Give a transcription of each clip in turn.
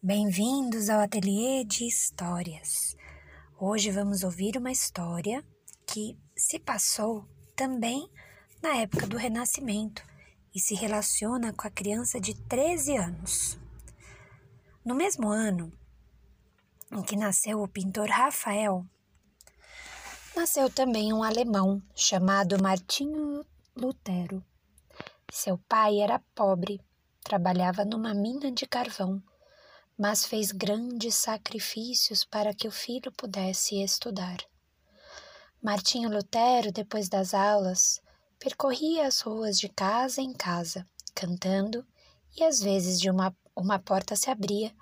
Bem-vindos ao Ateliê de Histórias. Hoje vamos ouvir uma história que se passou também na época do Renascimento e se relaciona com a criança de 13 anos. No mesmo ano em que nasceu o pintor Rafael, nasceu também um alemão chamado Martinho Lutero. Seu pai era pobre, trabalhava numa mina de carvão mas fez grandes sacrifícios para que o filho pudesse estudar. Martinho Lutero, depois das aulas, percorria as ruas de casa em casa, cantando, e às vezes de uma, uma porta se abria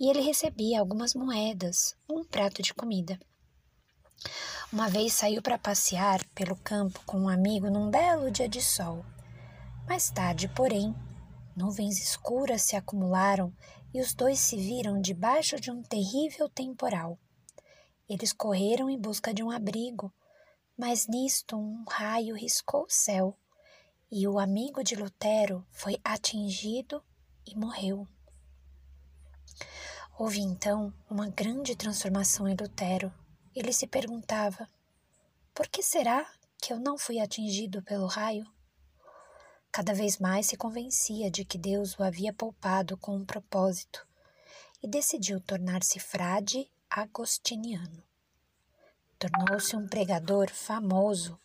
e ele recebia algumas moedas, um prato de comida. Uma vez saiu para passear pelo campo com um amigo num belo dia de sol. Mais tarde, porém, nuvens escuras se acumularam e os dois se viram debaixo de um terrível temporal. Eles correram em busca de um abrigo, mas nisto um raio riscou o céu e o amigo de Lutero foi atingido e morreu. Houve então uma grande transformação em Lutero. Ele se perguntava: por que será que eu não fui atingido pelo raio? Cada vez mais se convencia de que Deus o havia poupado com um propósito e decidiu tornar-se frade agostiniano. Tornou-se um pregador famoso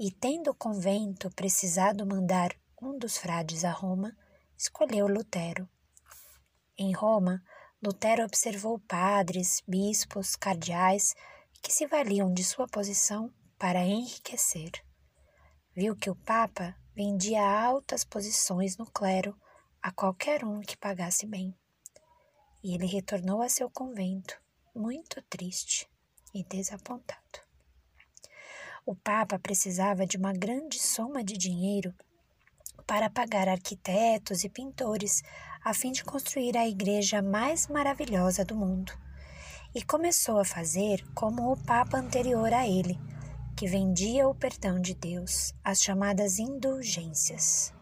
e, tendo o convento precisado mandar um dos frades a Roma, escolheu Lutero. Em Roma, Lutero observou padres, bispos, cardeais que se valiam de sua posição para enriquecer. Viu que o Papa vendia altas posições no clero a qualquer um que pagasse bem. E ele retornou a seu convento, muito triste e desapontado. O Papa precisava de uma grande soma de dinheiro para pagar arquitetos e pintores a fim de construir a igreja mais maravilhosa do mundo. E começou a fazer como o Papa anterior a ele, que vendia o perdão de Deus, as chamadas indulgências.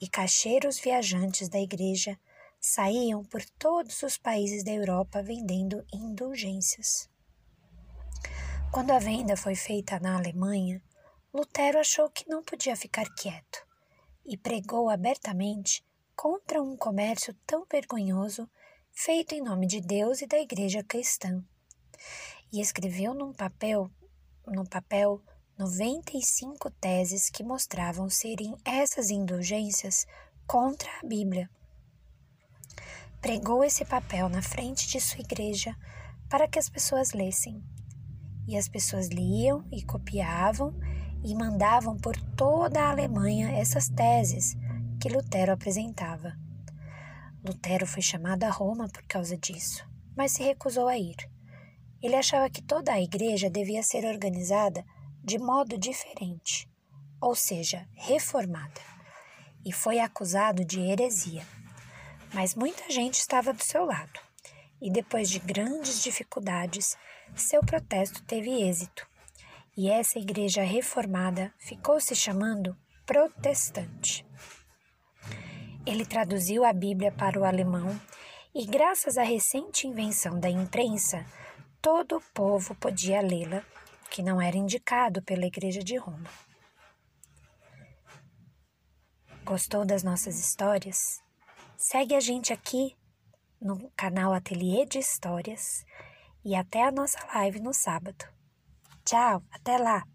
E cacheiros viajantes da igreja saíam por todos os países da Europa vendendo indulgências. Quando a venda foi feita na Alemanha, Lutero achou que não podia ficar quieto e pregou abertamente contra um comércio tão vergonhoso feito em nome de Deus e da Igreja cristã. E escreveu num papel no papel 95 teses que mostravam serem essas indulgências contra a Bíblia. Pregou esse papel na frente de sua igreja para que as pessoas lessem. E as pessoas liam e copiavam e mandavam por toda a Alemanha essas teses que Lutero apresentava. Lutero foi chamado a Roma por causa disso, mas se recusou a ir. Ele achava que toda a igreja devia ser organizada de modo diferente, ou seja, reformada, e foi acusado de heresia. Mas muita gente estava do seu lado, e depois de grandes dificuldades, seu protesto teve êxito, e essa igreja reformada ficou se chamando protestante. Ele traduziu a Bíblia para o alemão e, graças à recente invenção da imprensa, todo o povo podia lê-la, que não era indicado pela Igreja de Roma. Gostou das nossas histórias? Segue a gente aqui no canal Ateliê de Histórias e até a nossa live no sábado. Tchau, até lá!